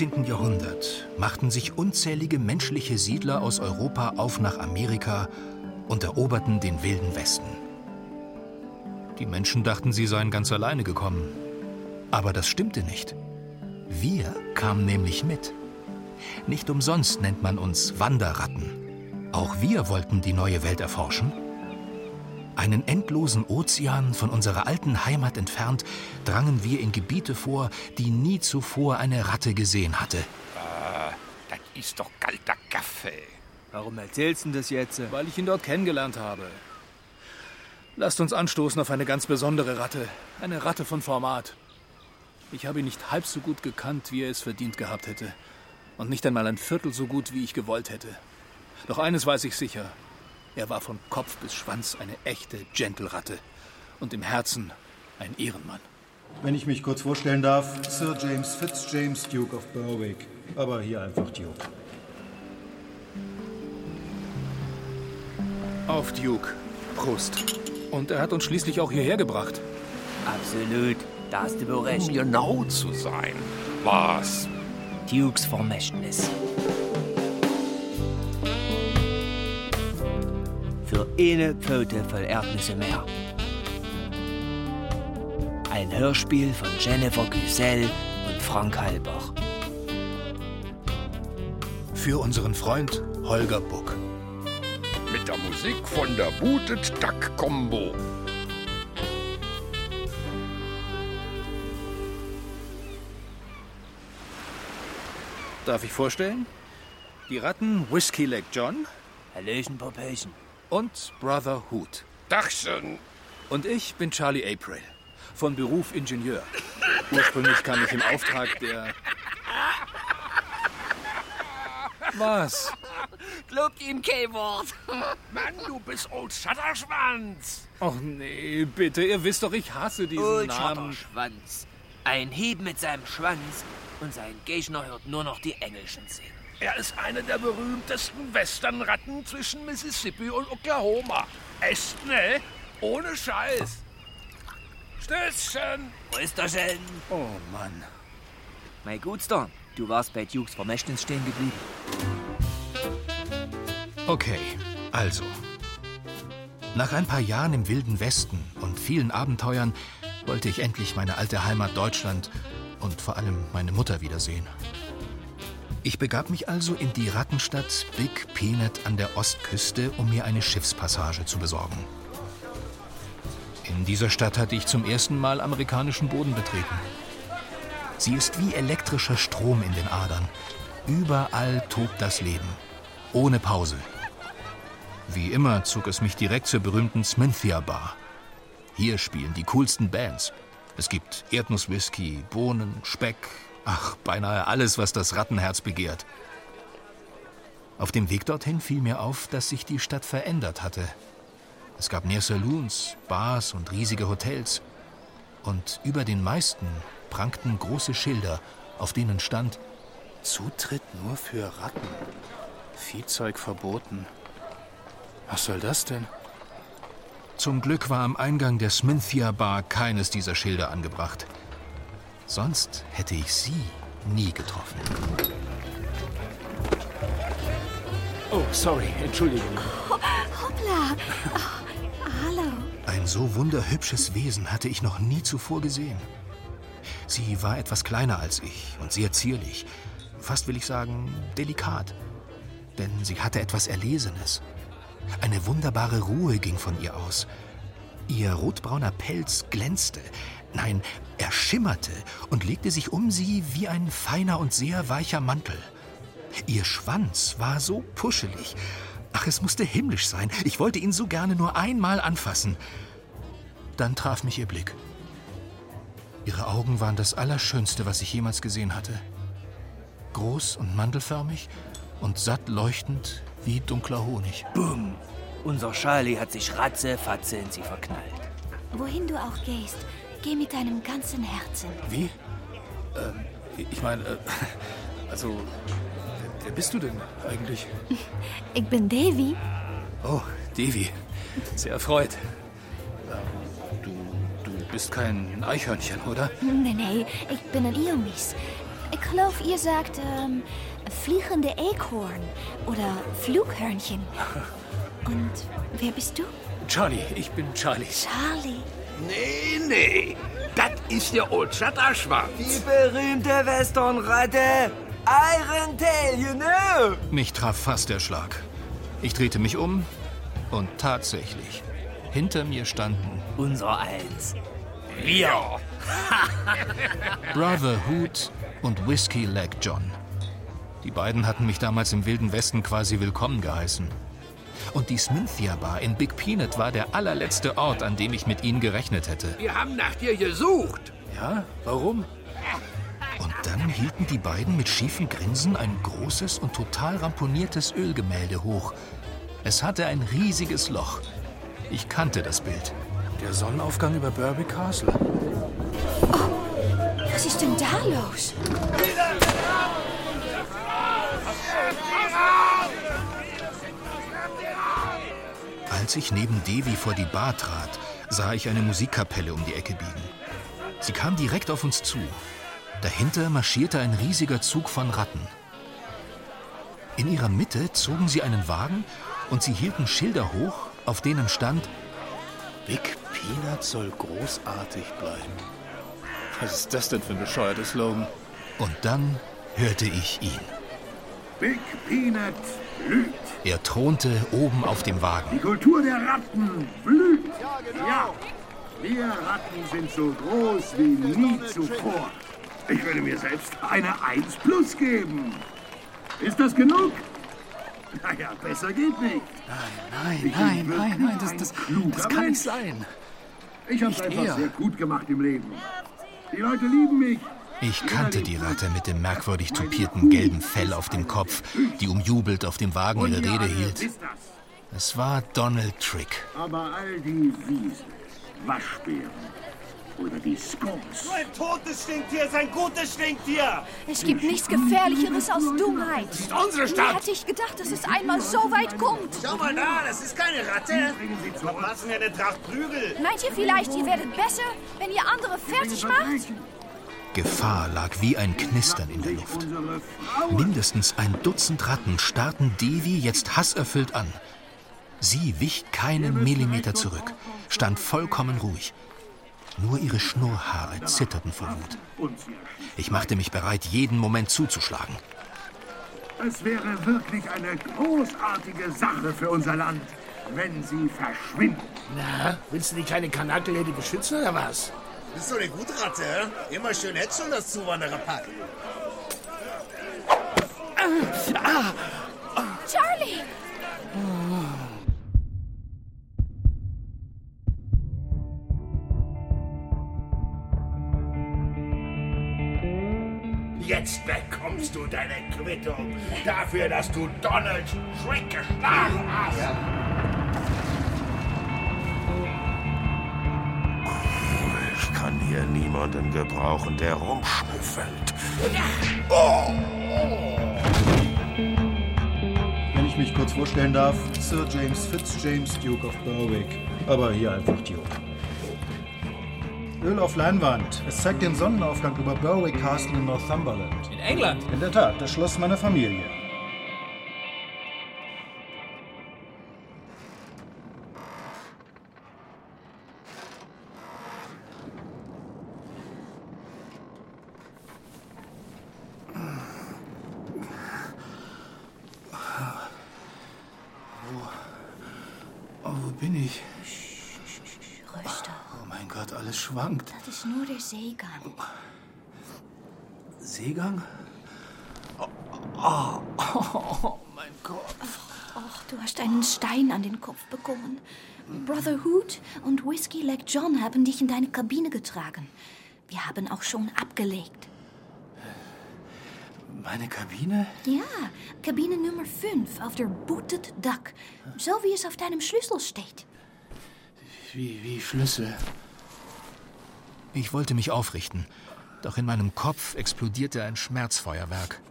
19. Jahrhundert machten sich unzählige menschliche Siedler aus Europa auf nach Amerika und eroberten den wilden Westen. Die Menschen dachten, sie seien ganz alleine gekommen. Aber das stimmte nicht. Wir kamen nämlich mit. Nicht umsonst nennt man uns Wanderratten. Auch wir wollten die neue Welt erforschen. Einen endlosen Ozean von unserer alten Heimat entfernt, drangen wir in Gebiete vor, die nie zuvor eine Ratte gesehen hatte. Das ist doch kalter Kaffee. Warum erzählst du das jetzt? Weil ich ihn dort kennengelernt habe. Lasst uns anstoßen auf eine ganz besondere Ratte. Eine Ratte von Format. Ich habe ihn nicht halb so gut gekannt, wie er es verdient gehabt hätte. Und nicht einmal ein Viertel so gut, wie ich gewollt hätte. Doch eines weiß ich sicher. Er war von Kopf bis Schwanz eine echte Gentle-Ratte. Und im Herzen ein Ehrenmann. Wenn ich mich kurz vorstellen darf, Sir James Fitzjames, Duke of Berwick. Aber hier einfach Duke. Auf Duke. Prost. Und er hat uns schließlich auch hierher gebracht. Absolut. Da hast du wohl recht. Um genau zu sein. Was? Dukes Vermächtnis. Für eine Pfote voll Erdnüsse mehr. Ein Hörspiel von Jennifer Güsel und Frank Halbach. Für unseren Freund Holger Buck. Mit der Musik von der Booted Duck Combo. Darf ich vorstellen? Die Ratten Whiskey Leg John Hallöchen, Popöchen. Und Brother Hoot. Dachsen. Und ich bin Charlie April. Von Beruf Ingenieur. Ursprünglich kam ich im Auftrag der. Was? Glaubt ihm kein Wort. Mann, du bist Old Schatterschwanz. Och nee, bitte, ihr wisst doch, ich hasse diesen Old Namen. Schwanz. Ein Hieb mit seinem Schwanz und sein Gegner hört nur noch die englischen Szenen. Er ist eine der berühmtesten Westernratten zwischen Mississippi und Oklahoma. Echt, ne? Ohne Scheiß. Stößchen. Prösterchen. Oh Mann. Mein Gutster, du warst bei Dukes Vermächtnis stehen geblieben. Okay, also. Nach ein paar Jahren im wilden Westen und vielen Abenteuern wollte ich endlich meine alte Heimat Deutschland und vor allem meine Mutter wiedersehen. Ich begab mich also in die Rattenstadt Big Peanut an der Ostküste, um mir eine Schiffspassage zu besorgen. In dieser Stadt hatte ich zum ersten Mal amerikanischen Boden betreten. Sie ist wie elektrischer Strom in den Adern. Überall tobt das Leben. Ohne Pause. Wie immer zog es mich direkt zur berühmten Smithia Bar. Hier spielen die coolsten Bands. Es gibt Erdnusswhisky, Bohnen, Speck, ach, beinahe alles, was das Rattenherz begehrt. Auf dem Weg dorthin fiel mir auf, dass sich die Stadt verändert hatte. Es gab mehr Saloons, Bars und riesige Hotels. Und über den meisten prangten große Schilder, auf denen stand Zutritt nur für Ratten. Viehzeug verboten. Was soll das denn? Zum Glück war am Eingang der Smithia Bar keines dieser Schilder angebracht. Sonst hätte ich sie nie getroffen. Oh, sorry, Entschuldigung. Hoppla. Oh, hallo. Ein so wunderhübsches Wesen hatte ich noch nie zuvor gesehen. Sie war etwas kleiner als ich und sehr zierlich. Fast will ich sagen, delikat. Denn sie hatte etwas Erlesenes. Eine wunderbare Ruhe ging von ihr aus. Ihr rotbrauner Pelz glänzte, nein, er schimmerte und legte sich um sie wie ein feiner und sehr weicher Mantel. Ihr Schwanz war so puschelig. Ach, es musste himmlisch sein. Ich wollte ihn so gerne nur einmal anfassen. Dann traf mich ihr Blick. Ihre Augen waren das Allerschönste, was ich jemals gesehen hatte. Groß und mandelförmig und satt leuchtend wie dunkler Honig. Bumm! Unser Charlie hat sich ratzefatze in sie verknallt. Wohin du auch gehst, geh mit deinem ganzen Herzen. Wie? Ähm, ich meine, äh, also, wer, wer bist du denn eigentlich? Ich bin Davy. Oh, Devi. Sehr erfreut. Ähm, du, du bist kein Eichhörnchen, oder? Nee, nee, ich bin ein Iomis. Ich geloof, ihr sagt ähm, fliegende Eekhoorn oder Flughörnchen. Und wer bist du? Charlie, ich bin Charlie. Charlie. Nee, nee. Das ist der Old Shatterschwanz. Die berühmte Westernratte! Iron Tail, you know! Mich traf fast der Schlag. Ich drehte mich um und tatsächlich, hinter mir standen Unser Eins. Wir. Brother Hoot und Whiskey Leg John. Die beiden hatten mich damals im Wilden Westen quasi willkommen geheißen. Und die Smithia Bar in Big Peanut war der allerletzte Ort, an dem ich mit ihnen gerechnet hätte. Wir haben nach dir gesucht. Ja? Warum? Und dann hielten die beiden mit schiefen Grinsen ein großes und total ramponiertes Ölgemälde hoch. Es hatte ein riesiges Loch. Ich kannte das Bild. Der Sonnenaufgang über Burby Castle. Was ist denn da los? Als ich neben Devi vor die Bar trat, sah ich eine Musikkapelle um die Ecke biegen. Sie kam direkt auf uns zu. Dahinter marschierte ein riesiger Zug von Ratten. In ihrer Mitte zogen sie einen Wagen und sie hielten Schilder hoch, auf denen stand Big Peanut soll großartig bleiben. Was ist das denn für ein bescheuerter Slogan? und dann hörte ich ihn. Big Peanut blüht. Er thronte oben auf dem Wagen. Die Kultur der Ratten blüht. Ja, wir Ratten sind so groß wie nie zuvor. Ich würde mir selbst eine 1 plus geben. Ist das genug? Naja, besser geht nicht. Nein, nein, nein, wirklich nein, das, das, das kann nicht sein. Ich hab's Nicht einfach er. sehr gut gemacht im Leben. Die Leute lieben mich. Ich kannte die Ratte mit dem merkwürdig tupierten gelben Fell auf dem Kopf, die umjubelt auf dem Wagen ihre Rede hielt. Es war Donald Trick. Aber all die Wiesel, Waschbären oder die Skunks. Ein totes Stinktier ist ein gutes Stinktier. Es gibt nichts Gefährlicheres als Dummheit. Das ist unsere Nie Stadt. hätte ich gedacht, dass es einmal so weit kommt. Schau mal da, das ist keine Ratte. Verpassen wir eine Tracht Prügel. Meint ihr vielleicht, ihr werdet besser, wenn ihr andere fertig macht? Gefahr lag wie ein Knistern in der Luft. Mindestens ein Dutzend Ratten starrten Devi jetzt hasserfüllt an. Sie wich keinen Millimeter zurück, stand vollkommen ruhig. Nur ihre Schnurrhaare zitterten vor Wut. Ich machte mich bereit, jeden Moment zuzuschlagen. Es wäre wirklich eine großartige Sache für unser Land, wenn sie verschwinden. Na, willst du die kleine Kanakel hier die beschützen oder was? Bist du eine gute Ratte, hä? Immer schön Headshot das Zuwandererpack. Charlie! Jetzt bekommst du deine Quittung dafür, dass du Donald Trick geschlagen hast. Ich hier niemanden gebrauchen, der rumschnüffelt. Wenn ich mich kurz vorstellen darf, Sir James Fitzjames, Duke of Berwick. Aber hier einfach Duke. Öl auf Leinwand. Es zeigt den Sonnenaufgang über Berwick Castle in Northumberland. In England? In der Tat, das Schloss meiner Familie. Seegang. Seegang? Oh, oh, oh, mein Gott. Och, du hast einen Stein an den Kopf bekommen. Brother Hood und Whiskey Leg John haben dich in deine Kabine getragen. Wir haben auch schon abgelegt. Meine Kabine? Ja, Kabine Nummer 5 auf der Booted Duck. So wie es auf deinem Schlüssel steht. Wie, wie Schlüssel? Ich wollte mich aufrichten, doch in meinem Kopf explodierte ein Schmerzfeuerwerk.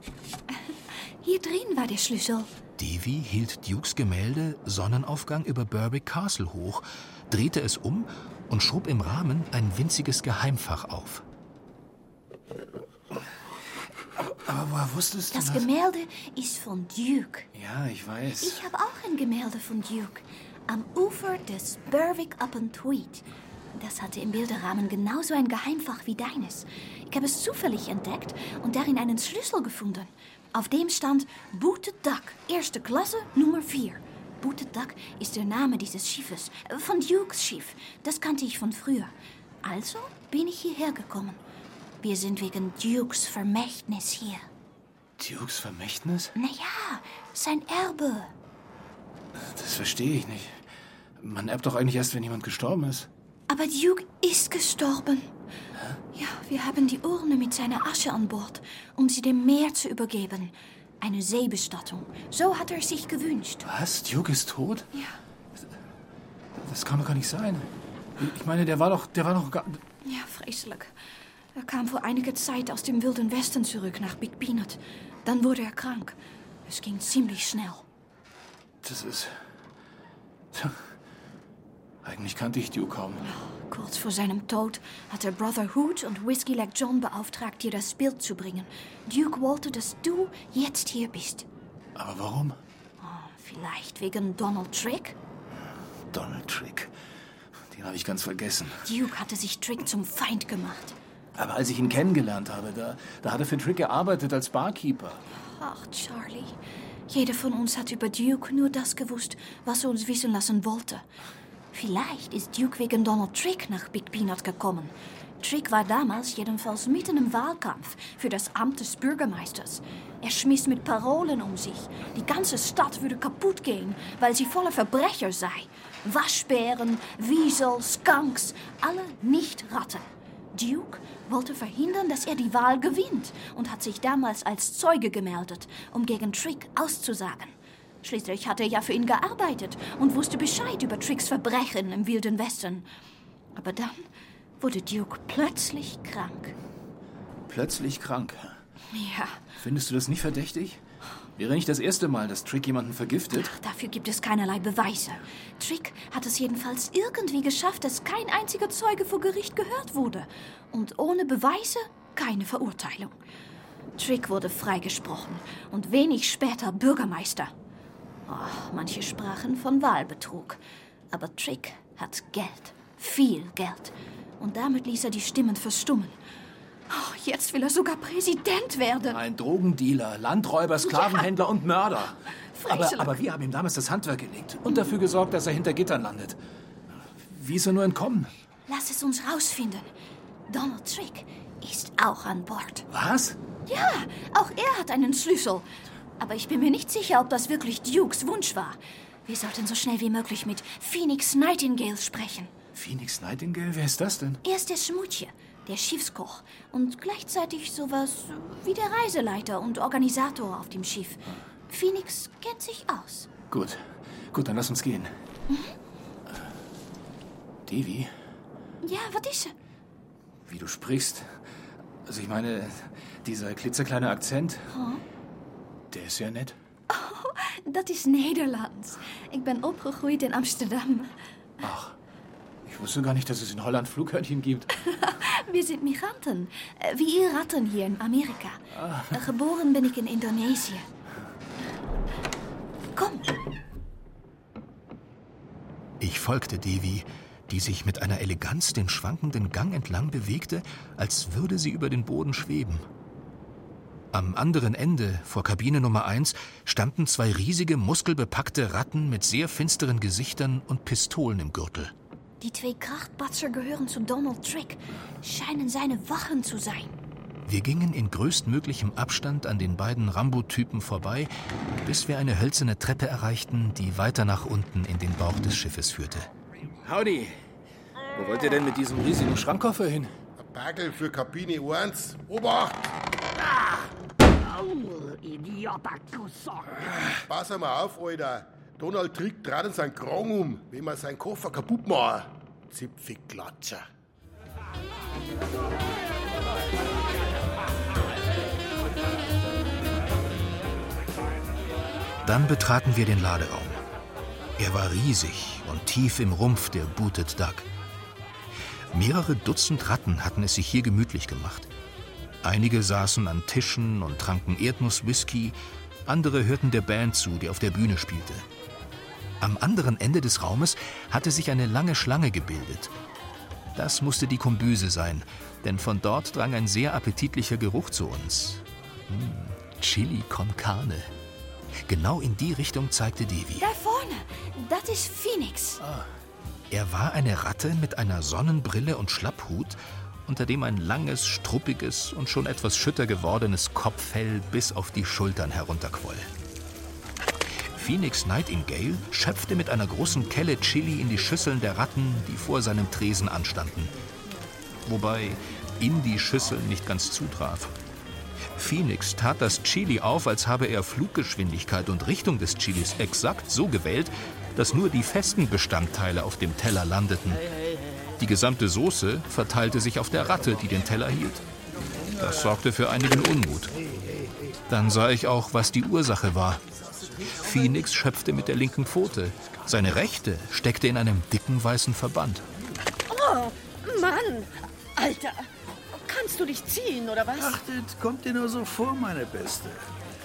Hier drin war der Schlüssel. Davy hielt Dukes Gemälde Sonnenaufgang über Berwick Castle hoch, drehte es um und schob im Rahmen ein winziges Geheimfach auf. Aber woher wusstest du Das das? Gemälde ist von Duke. Ja, ich weiß. Ich habe auch ein Gemälde von Duke. Am Ufer des Berwick upon Tweed. Das hatte im Bilderrahmen genauso ein Geheimfach wie deines. Ich habe es zufällig entdeckt und darin einen Schlüssel gefunden. Auf dem stand Booted Duck, erste Klasse, Nummer 4. Booted Duck ist der Name dieses Schiffes, äh, von Dukes Schiff. Das kannte ich von früher. Also bin ich hierher gekommen. Wir sind wegen Dukes Vermächtnis hier. Dukes Vermächtnis? Naja, sein Erbe. Das verstehe ich nicht. Man erbt doch eigentlich erst, wenn jemand gestorben ist. Aber Duke ist gestorben. Ja, wir haben die Urne mit seiner Asche an Bord, um sie dem Meer zu übergeben. Eine Seebestattung. So hat er sich gewünscht. Was? Duke ist tot? Ja. Das kann doch gar nicht sein. Ich meine, der war doch, der war doch gar... Ja, schrecklich. Er kam vor einiger Zeit aus dem Wilden Westen zurück nach Big Peanut. Dann wurde er krank. Es ging ziemlich schnell. Das ist... Eigentlich kannte ich Duke kaum. Kurz vor seinem Tod hat er Brother Hood und Whiskey Leg John beauftragt, dir das Bild zu bringen. Duke wollte, dass du jetzt hier bist. Aber warum? Vielleicht wegen Donald Trick? Donald Trick. Den habe ich ganz vergessen. Duke hatte sich Trick zum Feind gemacht. Aber als ich ihn kennengelernt habe, da, da hat er für Trick gearbeitet als Barkeeper. Ach, Charlie. Jeder von uns hat über Duke nur das gewusst, was er uns wissen lassen wollte. Vielleicht ist Duke wegen Donald Trick nach Big Peanut gekommen. Trick war damals jedenfalls mitten im Wahlkampf für das Amt des Bürgermeisters. Er schmiss mit Parolen um sich. Die ganze Stadt würde kaputt gehen, weil sie voller Verbrecher sei. Waschbären, Wiesel, Skunks, alle nicht Ratten. Duke wollte verhindern, dass er die Wahl gewinnt und hat sich damals als Zeuge gemeldet, um gegen Trick auszusagen. Schließlich hat er ja für ihn gearbeitet und wusste Bescheid über Tricks Verbrechen im Wilden Westen. Aber dann wurde Duke plötzlich krank. Plötzlich krank. Ja, Findest du das nicht verdächtig? Wäre nicht das erste Mal, dass Trick jemanden vergiftet? dafür gibt es keinerlei Beweise. Trick hat es jedenfalls irgendwie geschafft, dass kein einziger Zeuge vor Gericht gehört wurde. Und ohne Beweise keine Verurteilung. Trick wurde freigesprochen und wenig später Bürgermeister. Oh, manche sprachen von Wahlbetrug. Aber Trick hat Geld. Viel Geld. Und damit ließ er die Stimmen verstummen. Oh, jetzt will er sogar Präsident werden. Ein Drogendealer, Landräuber, Sklavenhändler und Mörder. Aber, aber wir haben ihm damals das Handwerk gelegt und dafür gesorgt, dass er hinter Gittern landet. Wie ist er nur entkommen? Lass es uns rausfinden. Donald Trick ist auch an Bord. Was? Ja, auch er hat einen Schlüssel. Aber ich bin mir nicht sicher, ob das wirklich Dukes Wunsch war. Wir sollten so schnell wie möglich mit Phoenix Nightingale sprechen. Phoenix Nightingale? Wer ist das denn? Er ist der Schmutje, der Schiffskoch und gleichzeitig sowas wie der Reiseleiter und Organisator auf dem Schiff. Phoenix kennt sich aus. Gut. Gut, dann lass uns gehen. Devi, Ja, was ist wie du sprichst. Also ich meine, dieser klitzekleine Akzent, der ist ja nett. Dat is Nederlands. Ik ben opgegroeid in Amsterdam. Ich wusste gar nicht, dass es in Holland Flughörnchen gibt. Wir sind Migranten, äh, wie ihr Ratten hier in Amerika. Äh, Geboren bin ich in Indonesië. Komm, Ich folgte Devi, die sich mit einer Eleganz den schwankenden Gang entlang bewegte, als würde sie über den Boden schweben. Am anderen Ende, vor Kabine Nummer 1, standen zwei riesige, muskelbepackte Ratten mit sehr finsteren Gesichtern und Pistolen im Gürtel. die twee krachtpatser gehören zu Donald Trick. Scheinen seine Wachen zu sein. Wir gingen in größtmöglichem Abstand an den beiden Rambo-Typen vorbei, bis wir eine hölzerne Treppe erreichten, die weiter nach unten in den Bauch des Schiffes führte. Howdy. Wo wollt ihr denn mit diesem riesigen Schrankkoffer hin? Ein Bagel für Kabine 1. Obacht! Pass mal auf, Alter. Donald trägt gerade seinen Krong um, wenn man seinen Koffer kaputt macht. Zipfelklatscher. Dann betraten wir den Laderaum. Er war riesig und tief im Rumpf der Booted Duck. Mehrere Dutzend Ratten hatten es sich hier gemütlich gemacht. Einige saßen an Tischen und tranken Erdnusswhisky, andere hörten der Band zu, die auf der Bühne spielte. Am anderen Ende des Raumes hatte sich eine lange Schlange gebildet. Das musste die Kombüse sein, denn von dort drang ein sehr appetitlicher Geruch zu uns. Hm, Chili con Carne. Genau in die Richtung zeigte Devi. Da vorne, das ist Phoenix. Er war eine Ratte mit einer Sonnenbrille und Schlapphut, unter dem ein langes, struppiges und schon etwas schütter gewordenes Kopffell bis auf die Schultern herunterquoll. Phoenix Nightingale schöpfte mit einer großen Kelle Chili in die Schüsseln der Ratten, die vor seinem Tresen anstanden. Wobei in die Schüssel nicht ganz zutraf. Phoenix tat das Chili auf, als habe er Fluggeschwindigkeit und Richtung des Chilis exakt so gewählt, dass nur die festen Bestandteile auf dem Teller landeten. Die gesamte Soße verteilte sich auf der Ratte, die den Teller hielt. Das sorgte für einigen Unmut. Dann sah ich auch, was die Ursache war. Phoenix schöpfte mit der linken Pfote. Seine rechte steckte in einem dicken weißen Verband. Oh, Mann! Alter! Kannst du dich ziehen, oder was? Achtet, kommt dir nur so vor, meine Beste.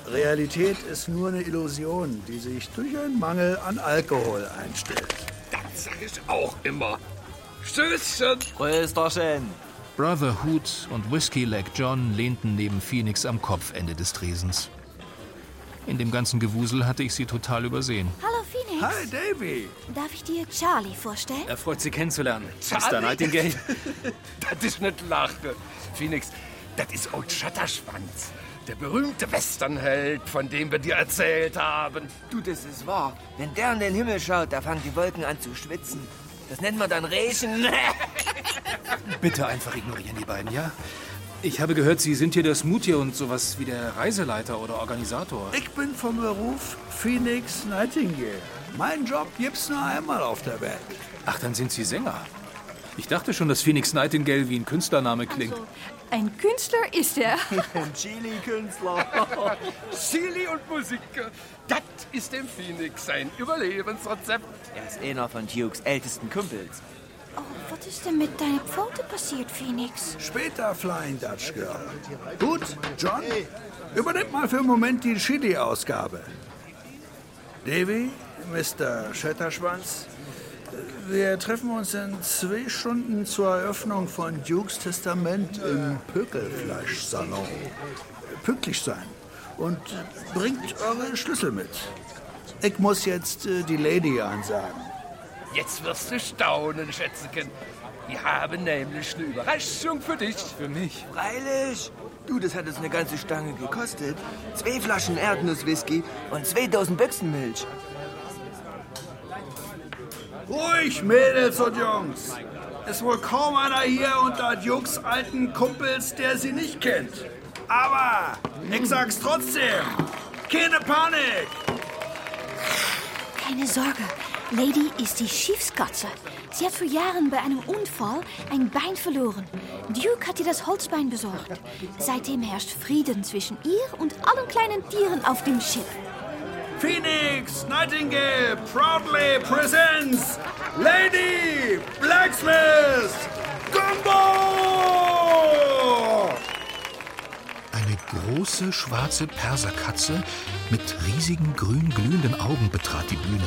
Realität ist nur eine Illusion, die sich durch einen Mangel an Alkohol einstellt. Das sag ich auch immer. Stößchen! Prösterchen! Brother Hoot und Whiskey Leg John lehnten neben Phoenix am Kopfende des Tresens. In dem ganzen Gewusel hatte ich sie total übersehen. Hallo Phoenix. Hi, Davy. Darf ich dir Charlie vorstellen? Er freut Sie kennenzulernen. Mr. Charlie? Nightingale. das ist nicht lache. Phoenix, das ist Old Schatterschwanz. Der berühmte Westernheld, von dem wir dir erzählt haben. Du, das ist wahr. Wenn der in den Himmel schaut, da fangen die Wolken an zu schwitzen. Das nennt man dann Regen. Bitte einfach ignorieren die beiden, ja? Ich habe gehört, Sie sind hier der Smoothie und sowas wie der Reiseleiter oder Organisator. Ich bin vom Beruf Phoenix Nightingale. Mein Job gibt's nur einmal auf der Welt. Ach, dann sind Sie Sänger. Ich dachte schon, dass Phoenix Nightingale wie ein Künstlername klingt. Ein Künstler ist er. Ein Chili-Künstler. Chili und Musik, das ist dem Phoenix sein Überlebensrezept. Er ist einer von Dukes ältesten Kumpels. Oh, was ist denn mit deiner Pfote passiert, Phoenix? Später Flying Dutch Girl. Gut, John, übernimmt mal für einen Moment die Chili-Ausgabe. Davy, Mr. Schötterschwanz, wir treffen uns in zwei Stunden zur Eröffnung von Dukes Testament im Pökelfleischsalon. Pünktlich sein und bringt eure Schlüssel mit. Ich muss jetzt äh, die Lady ansagen. Jetzt wirst du staunen, Schätzchen. Wir haben nämlich eine Überraschung für dich. Für mich? Freilich. Du, das hat uns eine ganze Stange gekostet. Zwei Flaschen Erdnusswhisky und zwei Dosen Büchsenmilch. Ruhig, Mädels und Jungs. Ist wohl kaum einer hier unter Jux alten Kumpels, der sie nicht kennt. Aber ich sag's trotzdem. Keine Panik. Keine Sorge, Lady ist die Schiefskatze. Sie hat vor Jahren bei einem Unfall ein Bein verloren. Duke hat ihr das Holzbein besorgt. Seitdem herrscht Frieden zwischen ihr und allen kleinen Tieren auf dem Schiff. Phoenix Nightingale proudly presents Lady Blacksmith Gumbo! Eine große schwarze Perserkatze mit riesigen grün glühenden Augen betrat die Bühne.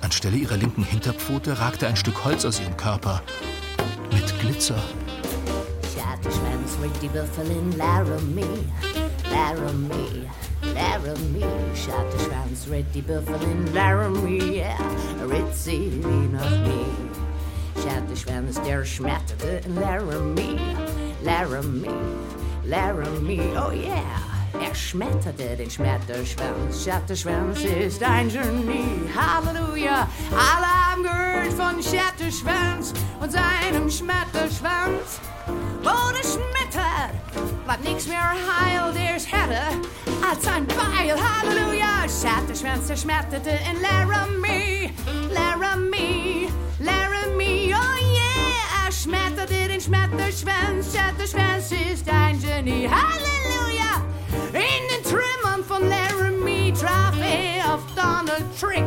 Anstelle ihrer linken Hinterpfote ragte ein Stück Holz aus ihrem Körper. Mit Glitzer. Schwänz, Ricky Büffelin, Laramie, Laramie, Laramie, Schwänz, Ricky Büffelin, Laramie, ja, Ritzi, wie noch nie. Schwänz, der schmetterte in Laramie, Laramie, Laramie, oh yeah. Er schmetterte den Schmetterschwanz. Schmetterschwanz ist ein Genie. Halleluja. Alle haben gehört von Schmetterschwanz und seinem Schmetterschwanz. Wo das schmettert, bleibt nichts mehr heil, der's härter als ein Beil. Halleluja. Schmetterschwanz zerschmetterte in Laramie. Laramie, Laramie, oh yeah. Er schmetterte den Schmetterschwanz. Schmetterschwanz ist ein Genie. Halleluja. In den Trümmern von Laramie traf er auf Donald Trick.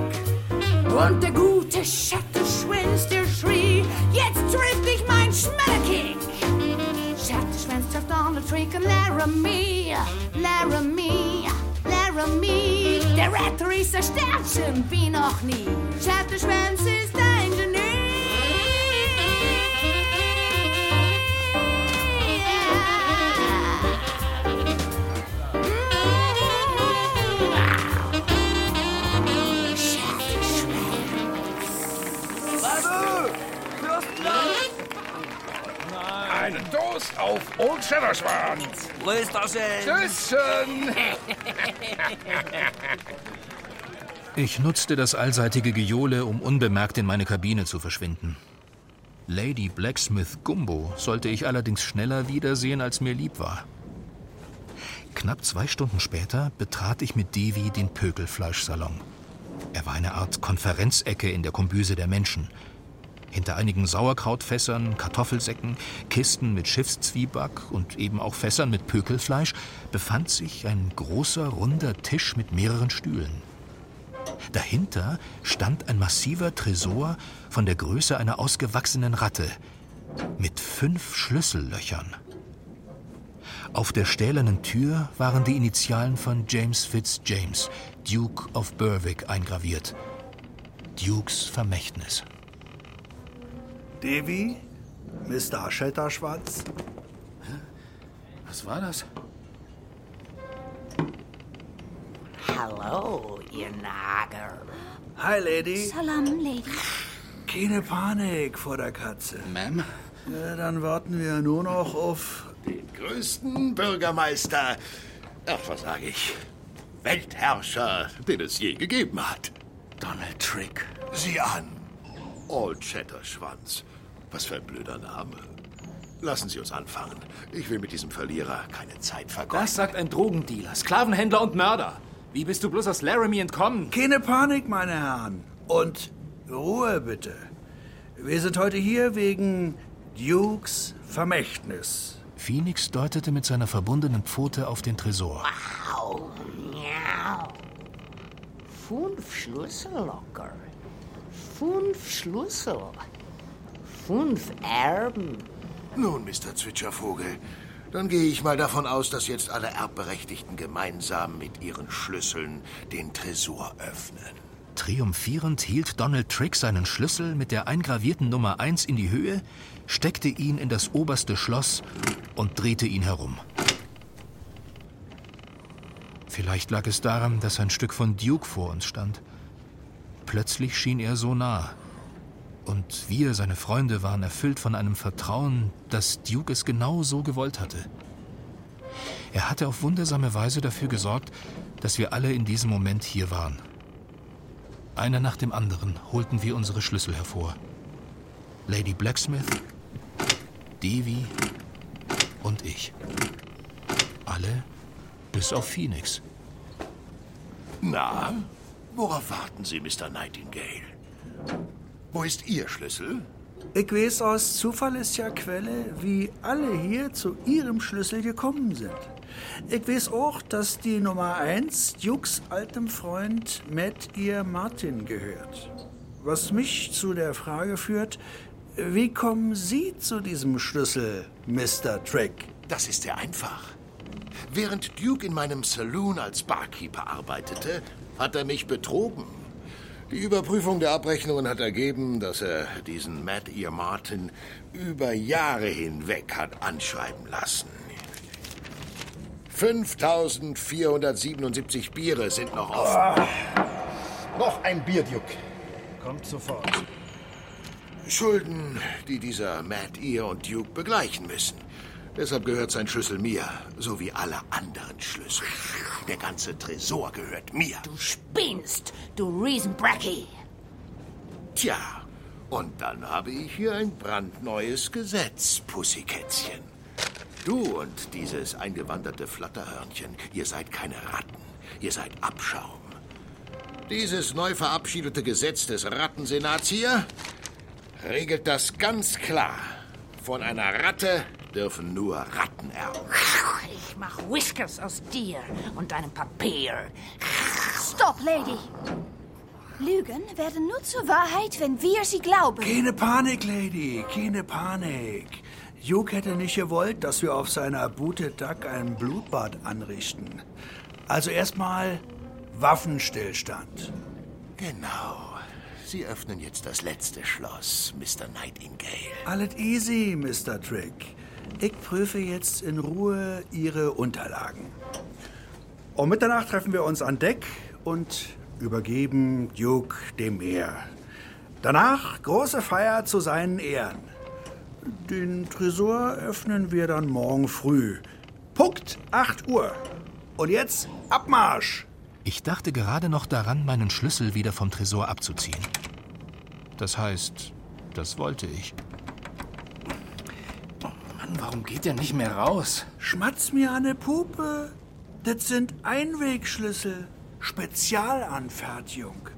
Und der gute Schattenschwanz, der schrie, jetzt trifft dich mein Schmetterkick. Schattenschwanz traf Donald Trick und Laramie, Laramie, Laramie. Der Retter ist erstarrt wie noch nie. Schattenschwanz ist ein Einen Toast auf Old Shatterschwanz. Rösterchen. Tschüsschen. Ich nutzte das allseitige Gejohle, um unbemerkt in meine Kabine zu verschwinden. Lady Blacksmith Gumbo sollte ich allerdings schneller wiedersehen, als mir lieb war. Knapp zwei Stunden später betrat ich mit Devi den Pökelfleischsalon. Er war eine Art Konferenzecke in der Kombüse der Menschen. Hinter einigen Sauerkrautfässern, Kartoffelsäcken, Kisten mit Schiffszwieback und eben auch Fässern mit Pökelfleisch befand sich ein großer, runder Tisch mit mehreren Stühlen. Dahinter stand ein massiver Tresor von der Größe einer ausgewachsenen Ratte mit fünf Schlüssellöchern. Auf der stählernen Tür waren die Initialen von James Fitzjames, Duke of Berwick, eingraviert. Dukes Vermächtnis. Devi? Mr. Shatterschwanz? Was war das? Hallo, ihr Nager. Hi, Lady. Salam, Lady. Keine Panik vor der Katze. Ma'am? Ja, dann warten wir nur noch auf Den größten Bürgermeister, ach, was sage ich, Weltherrscher, den es je gegeben hat. Donald Trick. Sieh an. Old Shatterschwanz. Was für ein blöder Name. Lassen Sie uns anfangen. Ich will mit diesem Verlierer keine Zeit vergeuden. Das sagt ein Drogendealer, Sklavenhändler und Mörder. Wie bist du bloß aus Laramie entkommen? Keine Panik, meine Herren. Und Ruhe bitte. Wir sind heute hier wegen Dukes Vermächtnis. Phoenix deutete mit seiner verbundenen Pfote auf den Tresor. Au, miau. Fünf Schlüssel locker. Fünf Schlüssel. Fünf Erben. Nun, Mr. Zwitschervogel, dann gehe ich mal davon aus, dass jetzt alle Erbberechtigten gemeinsam mit ihren Schlüsseln den Tresor öffnen. Triumphierend hielt Donald Trick seinen Schlüssel mit der eingravierten Nummer 1 in die Höhe, steckte ihn in das oberste Schloss und drehte ihn herum. Vielleicht lag es daran, dass ein Stück von Duke vor uns stand. Plötzlich schien er so nah. Und wir, seine Freunde, waren erfüllt von einem Vertrauen, dass Duke es genau so gewollt hatte. Er hatte auf wundersame Weise dafür gesorgt, dass wir alle in diesem Moment hier waren. Einer nach dem anderen holten wir unsere Schlüssel hervor. Lady Blacksmith, Devi und ich. Alle bis auf Phoenix. Na, worauf warten Sie, Mr. Nightingale? Wo ist Ihr Schlüssel? Ich weiß aus zuverlässiger Quelle, wie alle hier zu ihrem Schlüssel gekommen sind. Ich weiß auch, dass die Nummer 1 Dukes altem Freund Matt ihr Martin gehört. Was mich zu der Frage führt, wie kommen Sie zu diesem Schlüssel, Mr. Trick? Das ist sehr einfach. Während Duke in meinem Saloon als Barkeeper arbeitete, hat er mich betrogen. Die Überprüfung der Abrechnungen hat ergeben, dass er diesen Matt Ear Martin über Jahre hinweg hat anschreiben lassen. 5477 Biere sind noch offen. Noch ein Bier, Duke. Kommt sofort. Schulden, die dieser Matt Ear und Duke begleichen müssen. Deshalb gehört sein Schlüssel mir, so wie alle anderen Schlüssel. Der ganze Tresor gehört mir. Du spinnst, du Riesenbracky. Tja, und dann habe ich hier ein brandneues Gesetz, Pussykätzchen. Du und dieses eingewanderte Flatterhörnchen, ihr seid keine Ratten, ihr seid Abschaum. Dieses neu verabschiedete Gesetz des Rattensenats hier regelt das ganz klar. Von einer Ratte dürfen nur Ratten erben. Ich mach Whiskers aus dir und deinem Papier. Stopp, Lady. Lügen werden nur zur Wahrheit, wenn wir sie glauben. Keine Panik, Lady, keine Panik. Duke hätte nicht gewollt, dass wir auf seiner Bute Duck ein Blutbad anrichten. Also erstmal Waffenstillstand. Genau. Sie öffnen jetzt das letzte Schloss, Mr. Nightingale. Alles easy, Mr. Trick. Ich prüfe jetzt in Ruhe Ihre Unterlagen. Um Mitternacht treffen wir uns an Deck und übergeben Duke dem Meer. Danach große Feier zu seinen Ehren. Den Tresor öffnen wir dann morgen früh. Punkt 8 Uhr. Und jetzt Abmarsch! Ich dachte gerade noch daran, meinen Schlüssel wieder vom Tresor abzuziehen. Das heißt, das wollte ich. Mann, warum geht der nicht mehr raus? Schmatz mir an ne Puppe. Das sind Einwegschlüssel. Spezialanfertigung.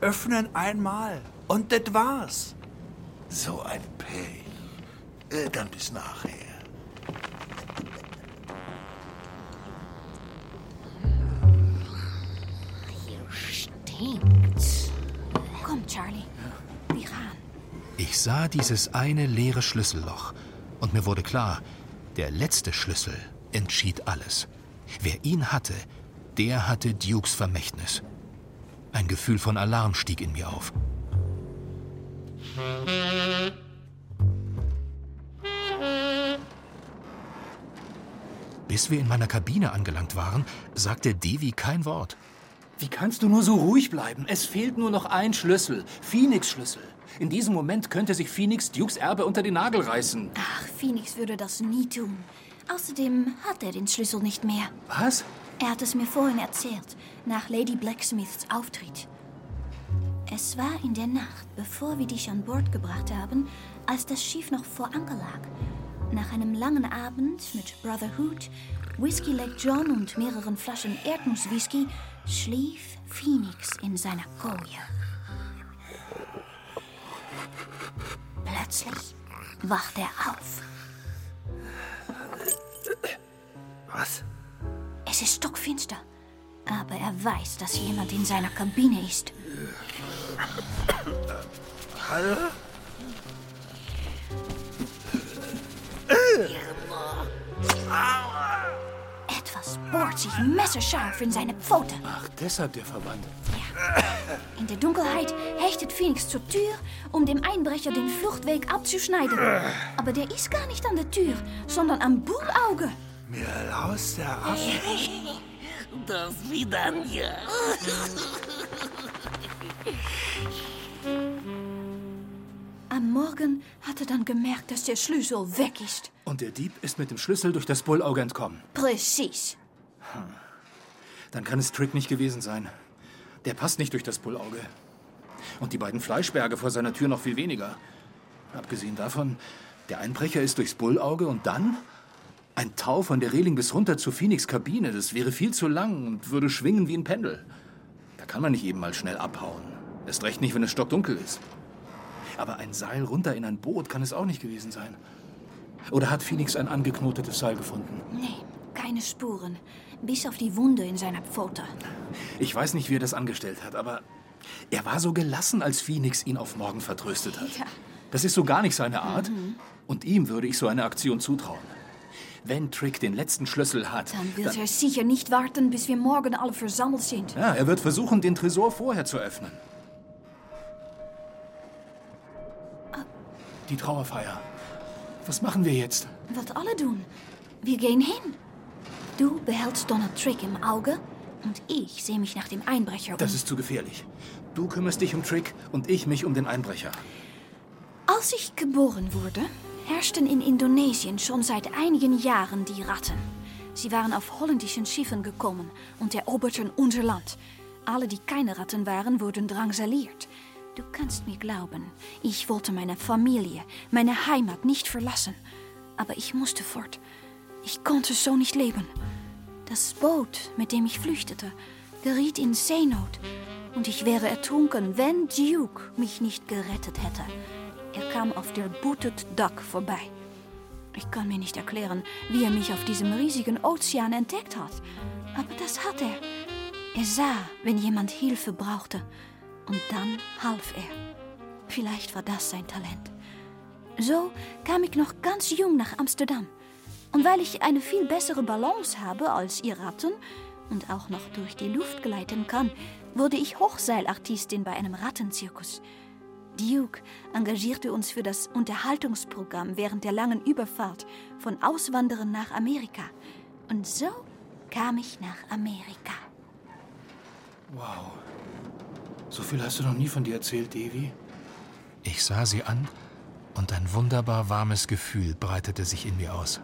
Öffnen einmal. Und das war's. So ein Pech. Äh, dann bis nachher. Hier stinkt's. Komm, Charlie. Wir gaan. Ich sah dieses eine leere Schlüsselloch und mir wurde klar, der letzte Schlüssel entschied alles. Wer ihn hatte, der hatte Dukes Vermächtnis. Ein Gefühl von Alarm stieg in mir auf. Bis wir in meiner Kabine angelangt waren, sagte Devi kein Wort. Wie kannst du nur so ruhig bleiben? Es fehlt nur noch ein Schlüssel. Phoenix-Schlüssel. In diesem Moment könnte sich Phoenix Dukes Erbe unter den Nagel reißen. Ach, Phoenix würde das nie tun. Außerdem hat er den Schlüssel nicht mehr. Was? Er hat es mir vorhin erzählt, nach Lady Blacksmiths Auftritt. Es war in der Nacht, bevor wir dich an Bord gebracht haben, als das Schiff noch vor Anker lag. Nach einem langen Abend mit Brother Hood, Whiskey Lake John und mehreren Flaschen Erdnusswhisky schlief Phoenix in seiner Koje. Plötzlich wacht er auf. Was? Es ist stockfinster, aber er weiß, dass jemand in seiner Kabine ist. Hallo? Etwas bohrt sich messerscharf in seine Pfote. Ach, deshalb der Verband. In der Dunkelheit hechtet Phoenix zur Tür, um dem Einbrecher den Fluchtweg abzuschneiden. Aber der ist gar nicht an der Tür, sondern am Bullauge. Mir laus der Affe. Das Vidania. Am Morgen hat er dann gemerkt, dass der Schlüssel weg ist. Und der Dieb ist mit dem Schlüssel durch das Bullauge entkommen. Präzis. Dann kann es Trick nicht gewesen sein. Der passt nicht durch das Bullauge. Und die beiden Fleischberge vor seiner Tür noch viel weniger. Abgesehen davon, der Einbrecher ist durchs Bullauge und dann ein Tau von der Reling bis runter zur Phoenix Kabine. Das wäre viel zu lang und würde schwingen wie ein Pendel. Da kann man nicht eben mal schnell abhauen. Erst recht nicht, wenn es stockdunkel ist. Aber ein Seil runter in ein Boot kann es auch nicht gewesen sein. Oder hat Phoenix ein angeknotetes Seil gefunden? Nee, keine Spuren. Bis auf die Wunde in seiner Pfote. Ich weiß nicht, wie er das angestellt hat, aber er war so gelassen, als Phoenix ihn auf morgen vertröstet hat. Ja. Das ist so gar nicht seine Art. Mhm. Und ihm würde ich so eine Aktion zutrauen. Wenn Trick den letzten Schlüssel hat, Dann wird er sicher nicht warten, bis wir morgen alle versammelt sind. ja, er wird versuchen, den Tresor vorher zu öffnen. Die Trauerfeier. Was machen wir jetzt? Was alle doen. Wir gehen hin. Du behältst Donald Trick im Auge und ich sehe mich nach dem Einbrecher um. Das ist zu gefährlich. Du kümmerst dich um Trick und ich mich um den Einbrecher. Als ich geboren wurde, herrschten in Indonesien schon seit einigen Jahren die Ratten. Sie waren auf holländischen Schiffen gekommen und eroberten unser Land. Alle, die keine Ratten waren, wurden drangsaliert. Du kannst mir glauben, ich wollte meine Familie, meine Heimat nicht verlassen. Aber ich musste fort. Ich konnte so nicht leben. Das Boot, mit dem ich flüchtete, geriet in Seenot. Und ich wäre ertrunken, wenn Duke mich nicht gerettet hätte. Er kam auf der Booted Duck vorbei. Ich kann mir nicht erklären, wie er mich auf diesem riesigen Ozean entdeckt hat. Aber das hat er. Er sah, wenn jemand Hilfe brauchte. Und dann half er. Vielleicht war das sein Talent. So kam ich noch ganz jung nach Amsterdam. Und weil ich eine viel bessere Balance habe als ihr Ratten und auch noch durch die Luft gleiten kann, wurde ich Hochseilartistin bei einem Rattenzirkus. Duke engagierte uns für das Unterhaltungsprogramm während der langen Überfahrt von Auswanderern nach Amerika. Und so kam ich nach Amerika. Wow. So viel hast du noch nie von dir erzählt, Devi. Ich sah sie an und ein wunderbar warmes Gefühl breitete sich in mir aus.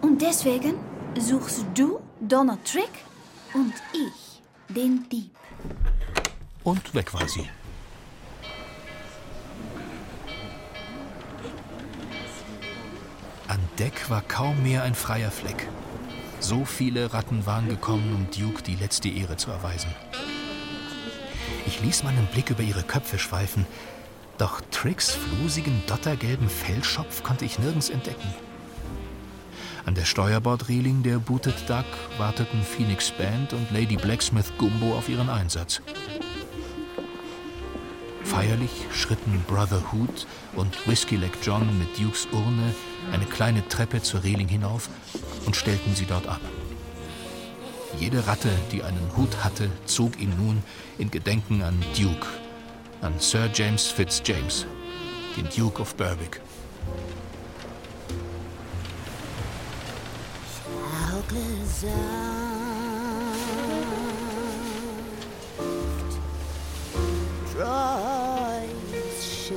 Und deswegen suchst du Donald Trick und ich den Dieb. Und weg war sie. An Deck war kaum mehr ein freier Fleck. So viele Ratten waren gekommen, um Duke die letzte Ehre zu erweisen. Ich ließ meinen Blick über ihre Köpfe schweifen, doch Tricks flusigen, dottergelben Fellschopf konnte ich nirgends entdecken. An der Steuerbordreling der Booted Duck warteten Phoenix Band und Lady Blacksmith Gumbo auf ihren Einsatz. Feierlich schritten Brother Hood und Whiskey Leg John mit Dukes Urne eine kleine Treppe zur Reling hinauf und stellten sie dort ab. Jede Ratte, die einen Hut hatte, zog ihn nun in Gedenken an Duke, an Sir James Fitzjames, den Duke of Berwick. Troy's ship.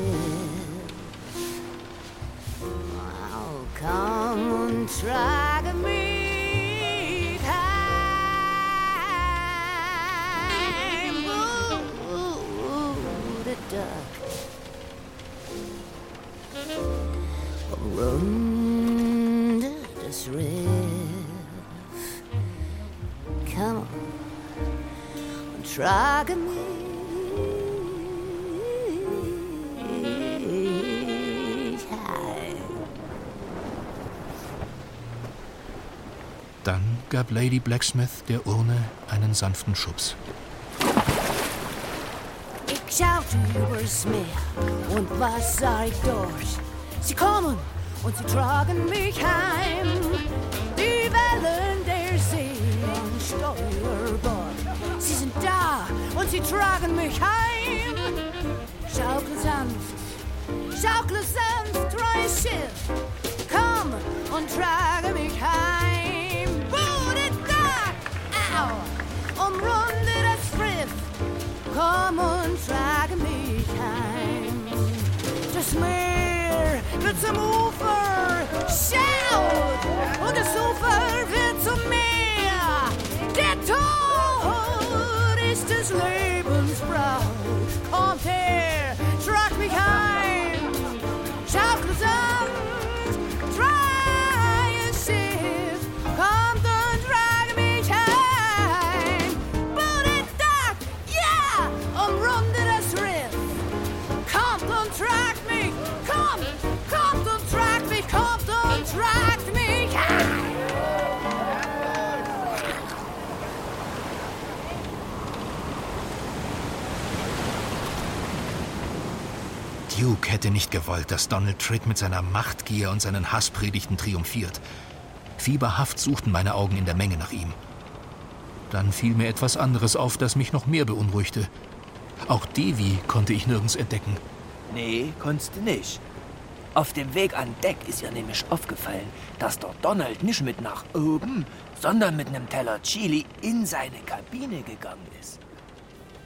I'll come and try Run this riff. Come on, try time. Dann gab Lady Blacksmith der Urne einen sanften Schubs. Ich schaute über Meer und was sah ich dort? Sie kommen und sie tragen mich heim. Die Wellen der See am Steuerbord. Sie sind da und sie tragen mich heim. Schaukle sanft, schaukle sanft, treues Schiff. Komm und trage mich heim. Bude da, au, umrunde das Riff. Komm und trage mich heim. Das Meer wird zum Ufer, hätte nicht gewollt, dass Donald Trick mit seiner Machtgier und seinen Hasspredigten triumphiert. Fieberhaft suchten meine Augen in der Menge nach ihm. Dann fiel mir etwas anderes auf, das mich noch mehr beunruhigte. Auch Devi konnte ich nirgends entdecken. Nee, konntest du nicht. Auf dem Weg an Deck ist ihr nämlich aufgefallen, dass der Donald nicht mit nach oben, sondern mit einem Teller Chili in seine Kabine gegangen ist.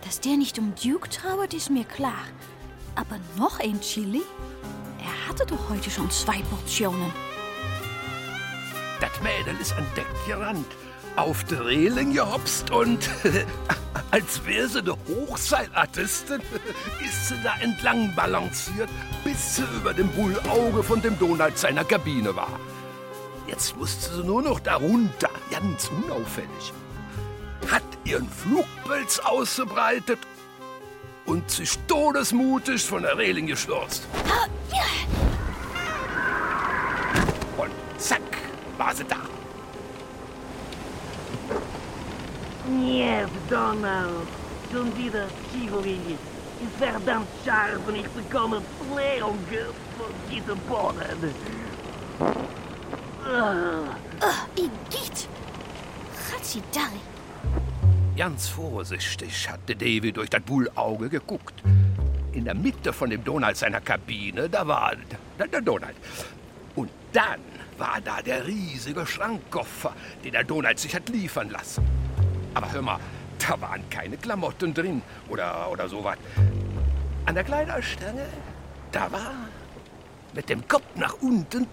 Dass der nicht um Duke trauert, ist mir klar. Aber noch ein Chili? Er hatte doch heute schon zwei Portionen. Das Mädel ist an Deck gerannt, auf der Reling gehopst und als wäre sie eine Hochseilartistin, ist sie da entlang balanciert, bis sie über dem Bullauge von dem Donald seiner Kabine war. Jetzt musste sie nur noch darunter, ganz unauffällig. Hat ihren Flugpilz ausgebreitet und sich todesmutig von der Reling gestürzt. Und zack, war sie da. Yes, Donald. Schon wieder. Ist verdammt scharf und ich bekomme Blähungen von diesem Boden. Uh, Igitt! Ratsidari. Ganz vorsichtig hatte Davy durch das Bullauge geguckt. In der Mitte von dem Donald seiner Kabine, da war der, der Donald. Und dann war da der riesige Schrankkoffer, den der Donald sich hat liefern lassen. Aber hör mal, da waren keine Klamotten drin oder, oder sowas. An der Kleiderstange, da war mit dem Kopf nach unten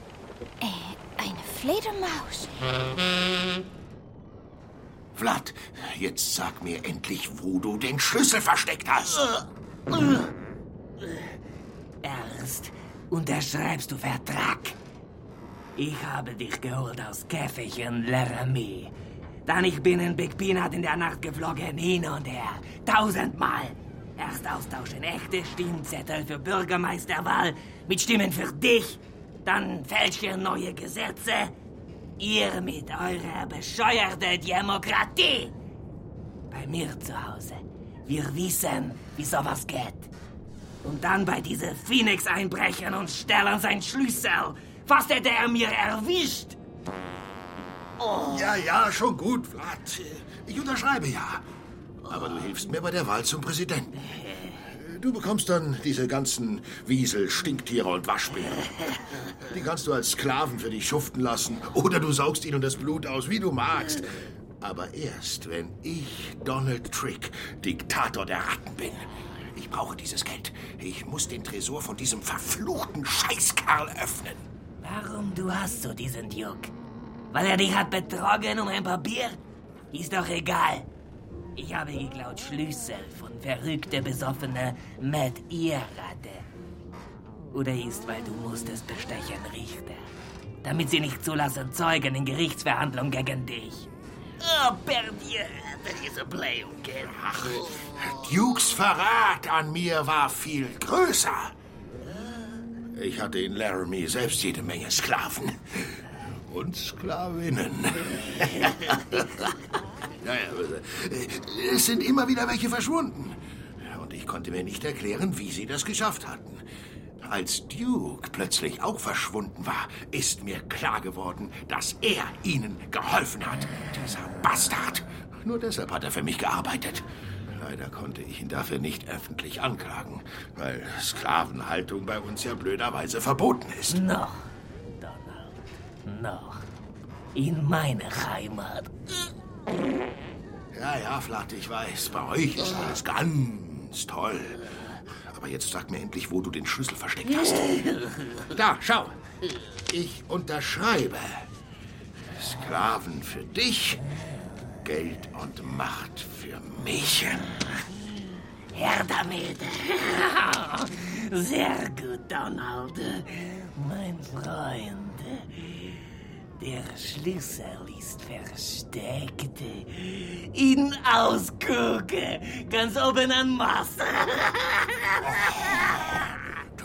Äh, eine Fledermaus. Vlad, jetzt sag mir endlich, wo du den Schlüssel versteckt hast. Erst unterschreibst du Vertrag. Ich habe dich geholt aus Käfig in Laramie. Dann ich bin in Big Peanut in der Nacht geflogen, hin und her. Tausendmal. Erst austauschen echte Stimmzettel für Bürgermeisterwahl mit Stimmen für dich. Dann fälschen neue Gesetze. Ihr mit eurer bescheuerten Demokratie. Bei mir zu Hause. Wir wissen, wie sowas geht. Und dann bei diese Phoenix einbrechen und stellen sein Schlüssel. Fast hätte er mir erwischt. Ja, ja, schon gut, Vlad. Ich unterschreibe ja. Aber du hilfst mir bei der Wahl zum Präsidenten. Du bekommst dann diese ganzen Wiesel, Stinktiere und Waschbären. Die kannst du als Sklaven für dich schuften lassen. Oder du saugst ihnen das Blut aus, wie du magst. Aber erst, wenn ich, Donald Trick, Diktator der Ratten bin. Ich brauche dieses Geld. Ich muss den Tresor von diesem verfluchten Scheißkerl öffnen. Warum du hast so diesen Duke? Weil er dich hat betrogen um ein paar Bier? Ist doch egal. Ich habe geklaut Schlüssel von verrückte, besoffene Matt Irrate. Oder ist, weil du musstest bestechen, Richter. Damit sie nicht zulassen Zeugen in Gerichtsverhandlung gegen dich. Oh, per dir, diese Blähung. Ach, Dukes Verrat an mir war viel größer. Ich hatte in Laramie selbst jede Menge Sklaven. Und Sklavinnen. naja, es sind immer wieder welche verschwunden. Und ich konnte mir nicht erklären, wie sie das geschafft hatten. Als Duke plötzlich auch verschwunden war, ist mir klar geworden, dass er ihnen geholfen hat. Dieser Bastard. Nur deshalb hat er für mich gearbeitet. Leider konnte ich ihn dafür nicht öffentlich anklagen, weil Sklavenhaltung bei uns ja blöderweise verboten ist. Noch, noch. In meiner Heimat. Ja, ja, Flat, ich weiß, bei euch ist alles ganz toll. Aber jetzt sag mir endlich, wo du den Schlüssel versteckt hast. Da, schau. Ich unterschreibe. Sklaven für dich, Geld und Macht für mich. Her damit. Sehr gut, Donald. Mein Freund. Der Schlüssel ist versteckt. In Ausgucke, ganz oben an Mast.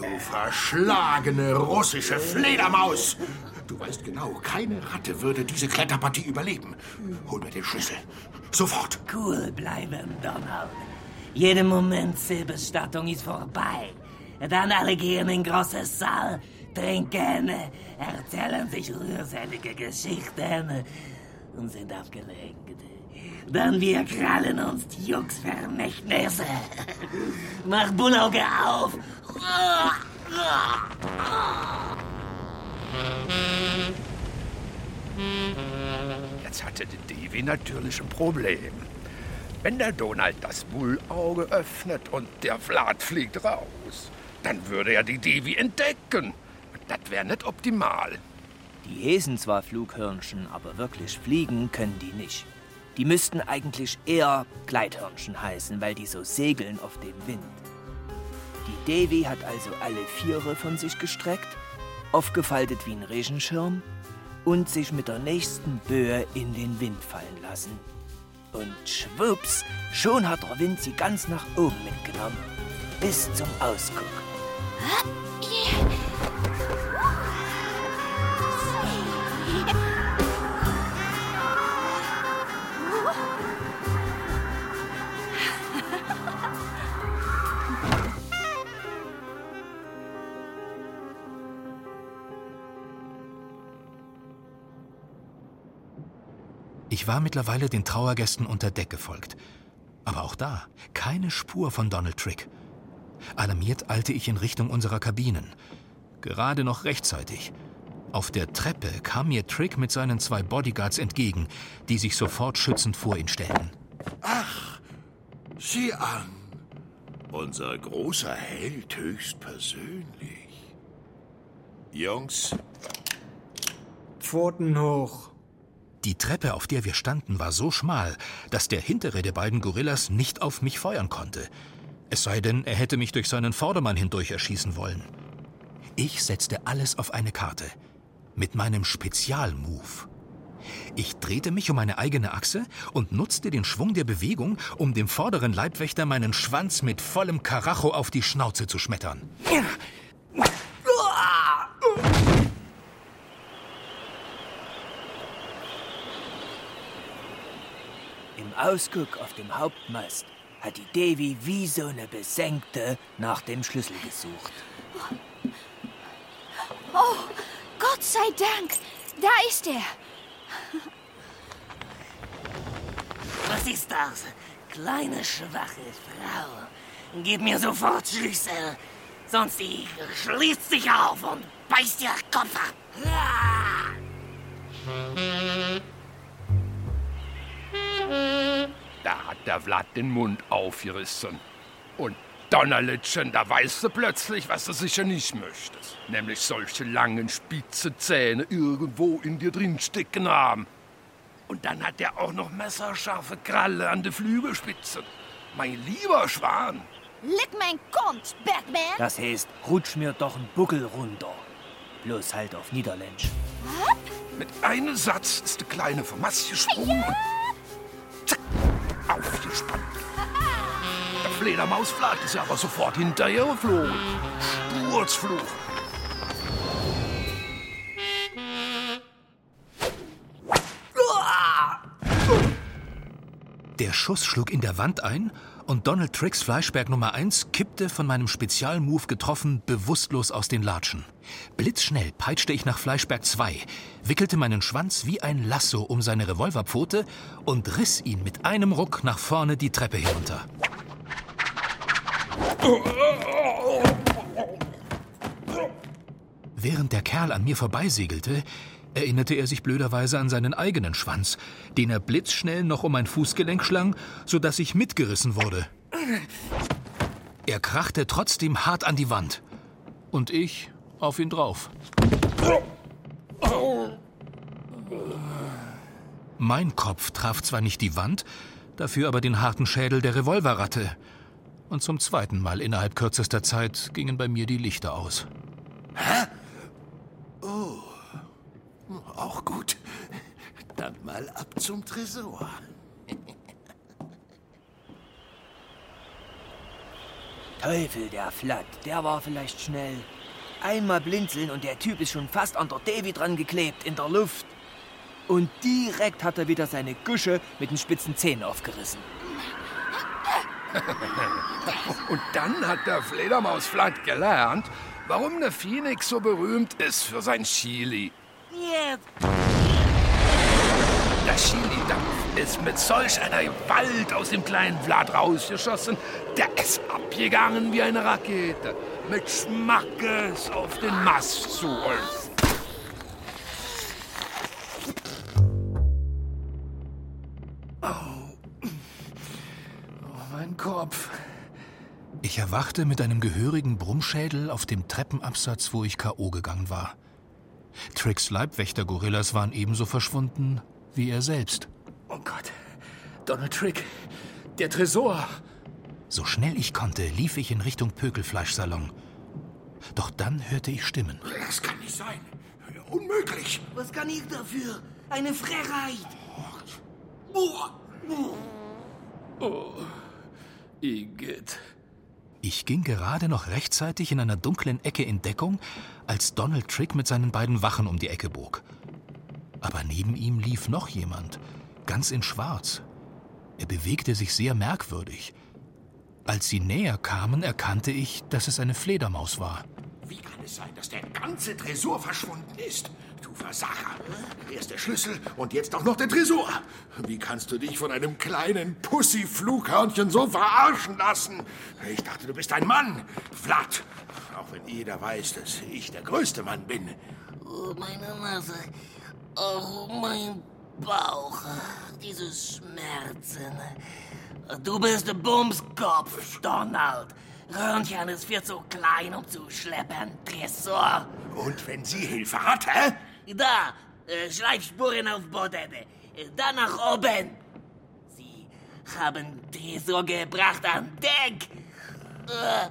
Du verschlagene russische Fledermaus! Du weißt genau, keine Ratte würde diese Kletterpartie überleben. Hol mir den Schlüssel. Sofort. Cool bleiben, Donald. Jeden Moment zur Bestattung ist vorbei. Dann alle gehen in großes Saal, trinken, erzählen sich rührselige Geschichten und sind abgelenkt. Dann wir krallen uns die Jux-Vermächtnisse. Mach Bullauge auf. Jetzt hatte der Davy natürlich ein Problem. Wenn der Donald das Bullauge öffnet und der Vlad fliegt raus, dann würde er die Davy entdecken. Das wäre nicht optimal. Die hesen zwar Flughirnchen, aber wirklich fliegen können die nicht. Die müssten eigentlich eher Gleithirnchen heißen, weil die so segeln auf dem Wind. Die Devi hat also alle Viere von sich gestreckt, aufgefaltet wie ein Regenschirm und sich mit der nächsten Böe in den Wind fallen lassen. Und schwupps, schon hat der Wind sie ganz nach oben mitgenommen, bis zum Ausguck. Ich war mittlerweile den Trauergästen unter Deck gefolgt. Aber auch da keine Spur von Donald Trick. Alarmiert eilte ich in Richtung unserer Kabinen. Gerade noch rechtzeitig. Auf der Treppe kam mir Trick mit seinen zwei Bodyguards entgegen, die sich sofort schützend vor ihn stellten. Ach, sieh an. Unser großer Held höchstpersönlich. Jungs, Pfoten hoch. Die Treppe, auf der wir standen, war so schmal, dass der hintere der beiden Gorillas nicht auf mich feuern konnte. Es sei denn, er hätte mich durch seinen Vordermann hindurch erschießen wollen. Ich setzte alles auf eine Karte. Mit meinem Spezialmove. Ich drehte mich um meine eigene Achse und nutzte den Schwung der Bewegung, um dem vorderen Leibwächter meinen Schwanz mit vollem Karacho auf die Schnauze zu schmettern. Im Ausguck auf dem Hauptmast hat die Devi wie so eine Besenkte nach dem Schlüssel gesucht. Oh, Gott sei Dank. Da ist er. Was ist das? Kleine, schwache Frau. Gib mir sofort Schlüssel. Sonst sie schließt sich auf und beißt ihr Kopf ab. Ah! Da hat der Vlad den Mund aufgerissen. Und Donnerlitschen, da weißt du plötzlich, was du sicher nicht möchtest. Nämlich solche langen, spitze Zähne irgendwo in dir drin stecken haben. Und dann hat er auch noch messerscharfe Kralle an der Flügelspitze. Mein lieber Schwan. Lick mein Kont, Batman. Das heißt, rutsch mir doch einen Buckel runter. Bloß halt auf Niederländisch. Mit einem Satz ist der Kleine vom Mast gesprungen und zack, aufgespannt. Der Fledermausflag ist aber sofort hinterher geflogen. Sturzfluch. Der Schuss schlug in der Wand ein und Donald Tricks Fleischberg Nummer 1 kippte von meinem Spezialmove getroffen bewusstlos aus den Latschen. Blitzschnell peitschte ich nach Fleischberg 2, wickelte meinen Schwanz wie ein Lasso um seine Revolverpfote und riss ihn mit einem Ruck nach vorne die Treppe herunter. Während der Kerl an mir vorbeisegelte, erinnerte er sich blöderweise an seinen eigenen Schwanz, den er blitzschnell noch um mein Fußgelenk schlang, sodass ich mitgerissen wurde. Er krachte trotzdem hart an die Wand. Und ich auf ihn drauf. Mein Kopf traf zwar nicht die Wand, dafür aber den harten Schädel der Revolverratte. Und zum zweiten Mal innerhalb kürzester Zeit gingen bei mir die Lichter aus. Hä? Auch gut. Dann mal ab zum Tresor. Teufel, der Flatt, der war vielleicht schnell. Einmal blinzeln und der Typ ist schon fast an der Davy dran geklebt, in der Luft. Und direkt hat er wieder seine Gusche mit den spitzen Zähnen aufgerissen. Und dann hat der Fledermausflatt gelernt, warum der Phoenix so berühmt ist für sein Chili. Der Chili-Dampf ist mit solch einer Gewalt aus dem kleinen Vlad rausgeschossen, der ist abgegangen wie eine Rakete. Mit Schmackes auf den Mast zu uns. Oh, mein Kopf. Ich erwachte mit einem gehörigen Brummschädel auf dem Treppenabsatz, wo ich K.O. gegangen war. Tricks Leibwächter-Gorillas waren ebenso verschwunden wie er selbst. Oh Gott. Donald Trick. Der Tresor. So schnell ich konnte, lief ich in Richtung Pökelfleischsalon. Doch dann hörte ich Stimmen. Das kann nicht sein. Unmöglich. Was kann ich dafür? Eine Frechheit. Oh, Igitt. Ich ging gerade noch rechtzeitig in einer dunklen Ecke in Deckung, als Donald Trick mit seinen beiden Wachen um die Ecke bog. Aber neben ihm lief noch jemand, ganz in Schwarz. Er bewegte sich sehr merkwürdig. Als sie näher kamen, erkannte ich, dass es eine Fledermaus war. Wie kann es sein, dass der ganze Tresor verschwunden ist? Du Versager. Erst der Schlüssel und jetzt auch noch der Tresor. Wie kannst du dich von einem kleinen Pussy-Flughörnchen so verarschen lassen? Ich dachte, du bist ein Mann. Flatt. Wenn jeder weiß, dass ich der größte Mann bin. Oh, meine Nase. Oh, mein Bauch. Diese Schmerzen. Du bist der Bumskopf, Donald. Röhrnchen ist viel zu klein, um zu schleppen. Tresor. Und wenn sie Hilfe hat, hä? Da, äh, Schleifspuren auf Boden. Äh, Da nach oben. Sie haben Tresor gebracht an Deck. Äh.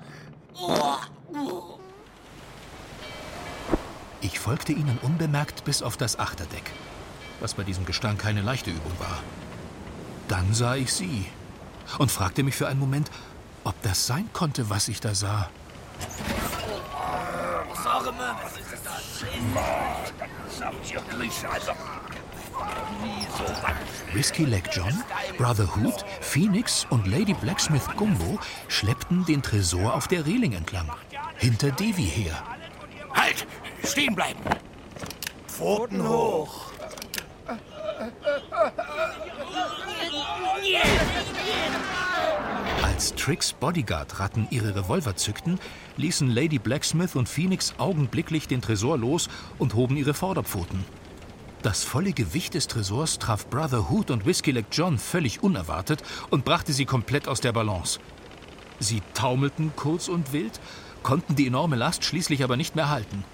Ich folgte ihnen unbemerkt bis auf das Achterdeck, was bei diesem Gestank keine leichte Übung war. Dann sah ich sie und fragte mich für einen Moment, ob das sein konnte, was ich da sah. Whiskey Leg John, Brother Hoot, Phoenix und Lady Blacksmith Gumbo schleppten den Tresor auf der Reling entlang, hinter Devi her. Halt! Stehen bleiben! Pfoten hoch! Als Tricks Bodyguard-Ratten ihre Revolver zückten, ließen Lady Blacksmith und Phoenix augenblicklich den Tresor los und hoben ihre Vorderpfoten. Das volle Gewicht des Tresors traf Brother Hoot und Whiskey Leg John völlig unerwartet und brachte sie komplett aus der Balance. Sie taumelten kurz und wild, konnten die enorme Last schließlich aber nicht mehr halten.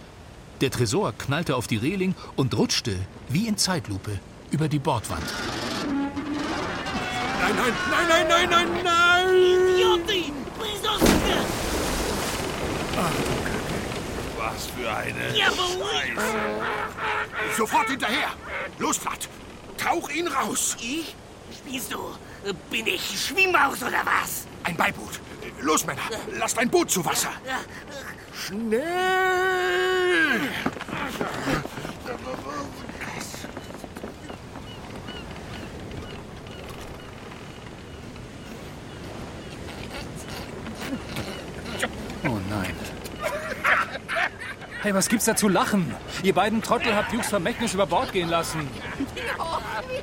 Der Tresor knallte auf die Reling und rutschte, wie in Zeitlupe, über die Bordwand. Nein, nein, nein, nein, nein, nein, nein! Idiotie! Brisonske! Was für eine Ja, Scheiße. Sofort hinterher! Los, Flatt! Tauch ihn raus! Ich? Spielst du? Bin ich Schwimmmaus oder was? Ein Beiboot! Los, Männer! Lasst ein Boot zu Wasser! Schnell! Oh nein. Hey, was gibt's da zu lachen? Ihr beiden Trottel habt Dukes Vermächtnis über Bord gehen lassen.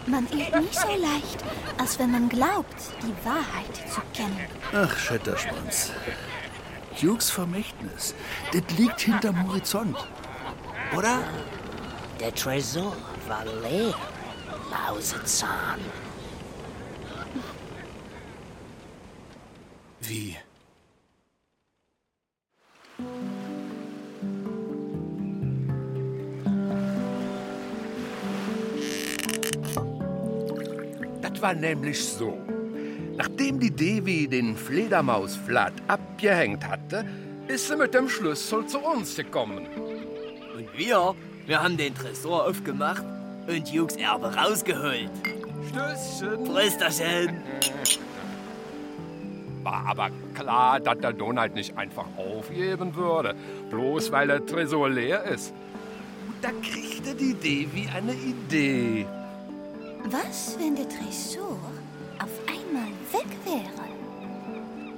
Man irrt nie so leicht, als wenn man glaubt, die Wahrheit zu kennen. Ach, Schetterschwanz. Dukes Vermächtnis, das liegt hinterm Horizont. Oder? Der Tresor war leer. Mausezahn. Wie? War nämlich so. Nachdem die Devi den Fledermausflat abgehängt hatte, ist sie mit dem Schlüssel zu uns gekommen. Und wir, wir haben den Tresor aufgemacht und Jukes Erbe rausgeholt. Stößchen. Prösterchen. War aber klar, dass der Donald nicht einfach aufgeben würde, bloß weil der Tresor leer ist. Und da kriegte die Devi eine Idee. Was, wenn der Tresor auf einmal weg wäre?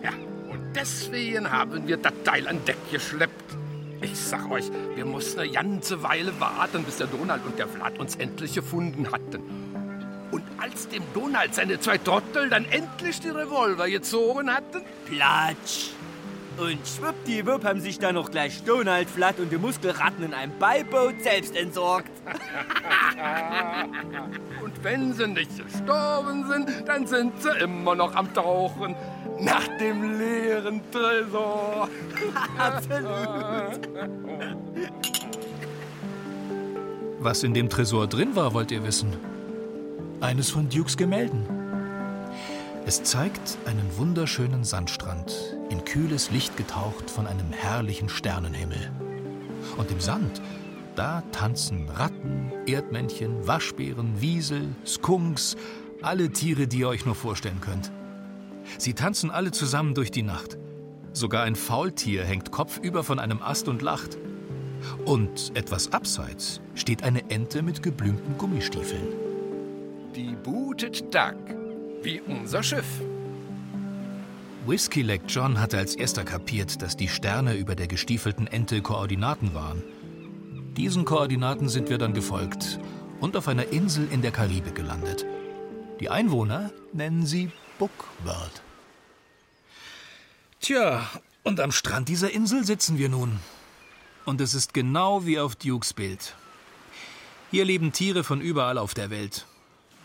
Ja, und deswegen haben wir das Teil an Deck geschleppt. Ich sag euch, wir mussten eine ganze Weile warten, bis der Donald und der Vlad uns endlich gefunden hatten. Und als dem Donald seine zwei Trottel dann endlich die Revolver gezogen hatten, Platsch. Und schwuppdiwupp haben sich dann noch gleich Donald, Flat und die Muskelratten in einem Beiboot selbst entsorgt. und wenn sie nicht gestorben sind, dann sind sie immer noch am Tauchen. nach dem leeren Tresor. Absolut. Was in dem Tresor drin war, wollt ihr wissen? Eines von Dukes Gemälden. Es zeigt einen wunderschönen Sandstrand, in kühles Licht getaucht von einem herrlichen Sternenhimmel. Und im Sand, da tanzen Ratten, Erdmännchen, Waschbären, Wiesel, Skunks, alle Tiere, die ihr euch nur vorstellen könnt. Sie tanzen alle zusammen durch die Nacht. Sogar ein Faultier hängt kopfüber von einem Ast und lacht. Und etwas abseits steht eine Ente mit geblümten Gummistiefeln. Die bootet Duck, wie unser Schiff. Whiskey Leg John hatte als erster kapiert, dass die Sterne über der gestiefelten Ente Koordinaten waren. Diesen Koordinaten sind wir dann gefolgt und auf einer Insel in der Karibik gelandet. Die Einwohner nennen sie Bookworld. Tja, und am Strand dieser Insel sitzen wir nun. Und es ist genau wie auf Dukes Bild. Hier leben Tiere von überall auf der Welt.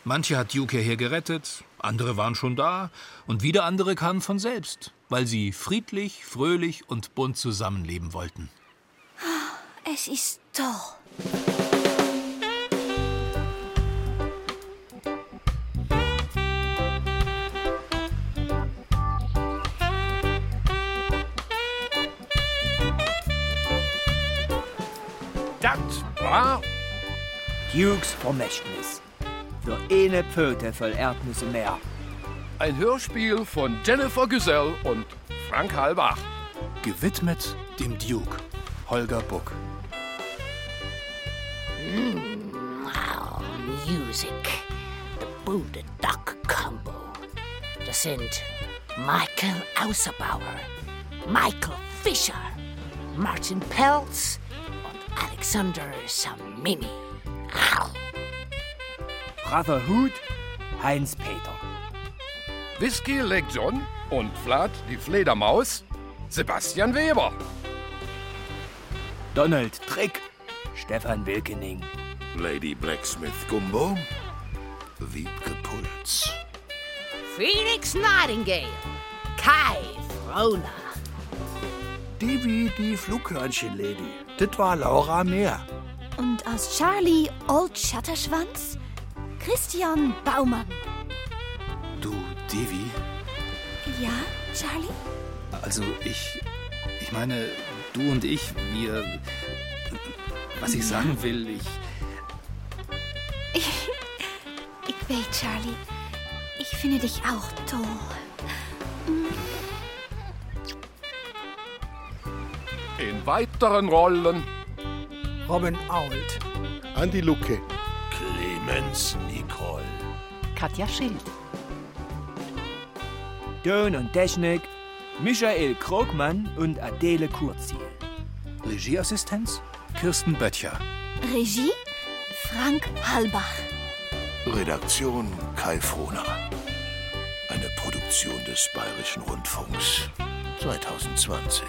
Manche hat Duke hierher gerettet, andere waren schon da und wieder andere kamen von selbst, weil sie friedlich, fröhlich und bunt zusammenleben wollten. Es ist toll. Das war Dukes Vermächtnis. Für eine Pfote voll Erdnüsse mehr. ein Hörspiel von Jennifer Güsell und Frank Halbach. Gewidmet dem Duke, Holger Buck. Mm, wow, Music. The Booted Duck Combo. Das sind Michael Außerbauer, Michael Fischer, Martin Pelz und Alexander Samimi. Au. Braver Hut, Heinz Peter. Whisky Leg John und Vlad die Fledermaus, Sebastian Weber. Donald Trick, Stefan Wilkening. Lady Blacksmith Gumbo, Wiebke Puls. Phoenix Nightingale, Kai Frona. Divi, die Flughörnchen-Lady. Das war Laura Mehr. Und aus Charlie Old Schatterschwanz Christian Baumann. Du, Devi, Ja, Charlie? also ich. Ich meine, du und ich, wir. Was ich sagen will, ich. Ich, ich weiß, Charlie. Ich finde dich auch toll. In weiteren Rollen Robin Ault. Andi Lucke. Clemens Nicole. Katja Schild. Ton und Technik, Michael Krogmann und Adele Kurziel. Regieassistenz Kirsten Böttcher. Regie Frank Halbach. Redaktion Kai Frohner. Eine Produktion des Bayerischen Rundfunks 2020.